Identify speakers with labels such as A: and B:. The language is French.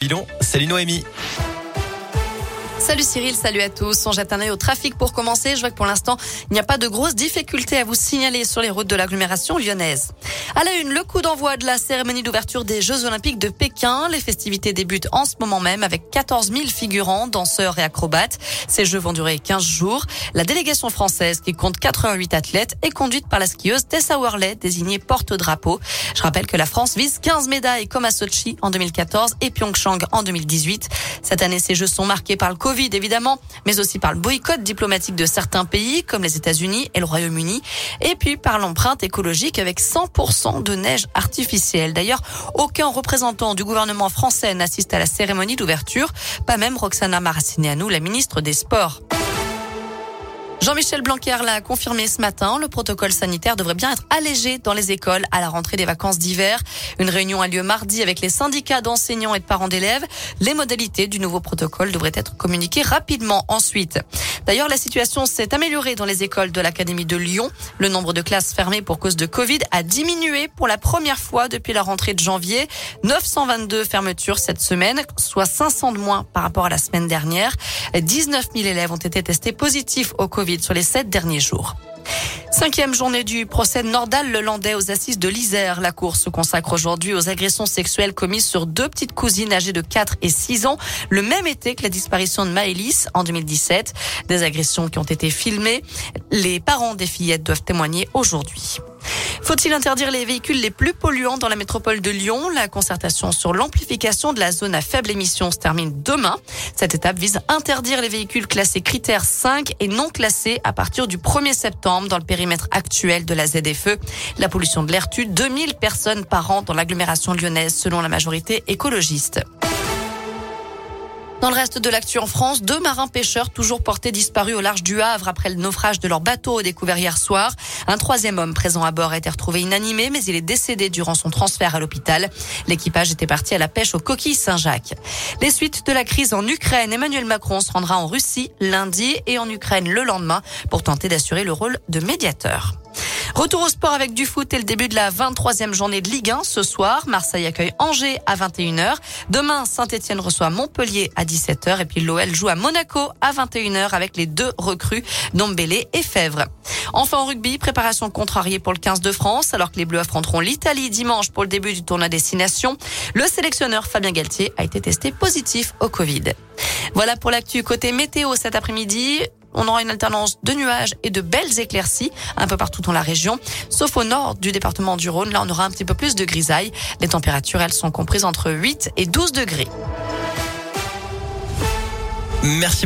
A: Bilon, salut Noémie.
B: Salut Cyril, salut à tous. On jette un œil au trafic pour commencer. Je vois que pour l'instant, il n'y a pas de grosses difficultés à vous signaler sur les routes de l'agglomération lyonnaise. À la une, le coup d'envoi de la cérémonie d'ouverture des Jeux Olympiques de Pékin. Les festivités débutent en ce moment même avec 14 000 figurants, danseurs et acrobates. Ces Jeux vont durer 15 jours. La délégation française, qui compte 88 athlètes, est conduite par la skieuse Tessa Worley, désignée porte-drapeau. Je rappelle que la France vise 15 médailles comme à Sochi en 2014 et Pyeongchang en 2018. Cette année, ces Jeux sont marqués par le Covid, évidemment, mais aussi par le boycott diplomatique de certains pays, comme les États-Unis et le Royaume-Uni, et puis par l'empreinte écologique avec 100% de neige artificielle. D'ailleurs, aucun représentant du gouvernement français n'assiste à la cérémonie d'ouverture, pas même Roxana Maracineanu, la ministre des Sports. Jean-Michel Blanquer l'a confirmé ce matin. Le protocole sanitaire devrait bien être allégé dans les écoles à la rentrée des vacances d'hiver. Une réunion a lieu mardi avec les syndicats d'enseignants et de parents d'élèves. Les modalités du nouveau protocole devraient être communiquées rapidement ensuite. D'ailleurs, la situation s'est améliorée dans les écoles de l'Académie de Lyon. Le nombre de classes fermées pour cause de Covid a diminué pour la première fois depuis la rentrée de janvier. 922 fermetures cette semaine, soit 500 de moins par rapport à la semaine dernière. 19 000 élèves ont été testés positifs au Covid sur les sept derniers jours. Cinquième journée du procès Nordal Lelandais aux assises de l'Isère. La cour se consacre aujourd'hui aux agressions sexuelles commises sur deux petites cousines âgées de 4 et 6 ans, le même été que la disparition de Maëlys en 2017. Des agressions qui ont été filmées. Les parents des fillettes doivent témoigner aujourd'hui. Faut-il interdire les véhicules les plus polluants dans la métropole de Lyon? La concertation sur l'amplification de la zone à faible émission se termine demain. Cette étape vise à interdire les véhicules classés critères 5 et non classés à partir du 1er septembre dans le périmètre actuel de la ZFE. La pollution de l'air tue 2000 personnes par an dans l'agglomération lyonnaise selon la majorité écologiste. Dans le reste de l'actu en France, deux marins pêcheurs toujours portés disparus au large du Havre après le naufrage de leur bateau découvert hier soir. Un troisième homme présent à bord a été retrouvé inanimé, mais il est décédé durant son transfert à l'hôpital. L'équipage était parti à la pêche aux coquilles Saint-Jacques. Les suites de la crise en Ukraine, Emmanuel Macron se rendra en Russie lundi et en Ukraine le lendemain pour tenter d'assurer le rôle de médiateur. Retour au sport avec du foot et le début de la 23e journée de Ligue 1 ce soir. Marseille accueille Angers à 21h. Demain, Saint-Etienne reçoit Montpellier à 17h et puis l'OL joue à Monaco à 21h avec les deux recrues Dombélé et Fèvre. Enfin en rugby, préparation contrariée pour le 15 de France alors que les Bleus affronteront l'Italie dimanche pour le début du tournoi destination. Le sélectionneur Fabien Galtier a été testé positif au Covid. Voilà pour l'actu côté météo cet après-midi. On aura une alternance de nuages et de belles éclaircies un peu partout dans la région, sauf au nord du département du Rhône. Là, on aura un petit peu plus de grisaille. Les températures, elles sont comprises entre 8 et 12 degrés.
A: Merci.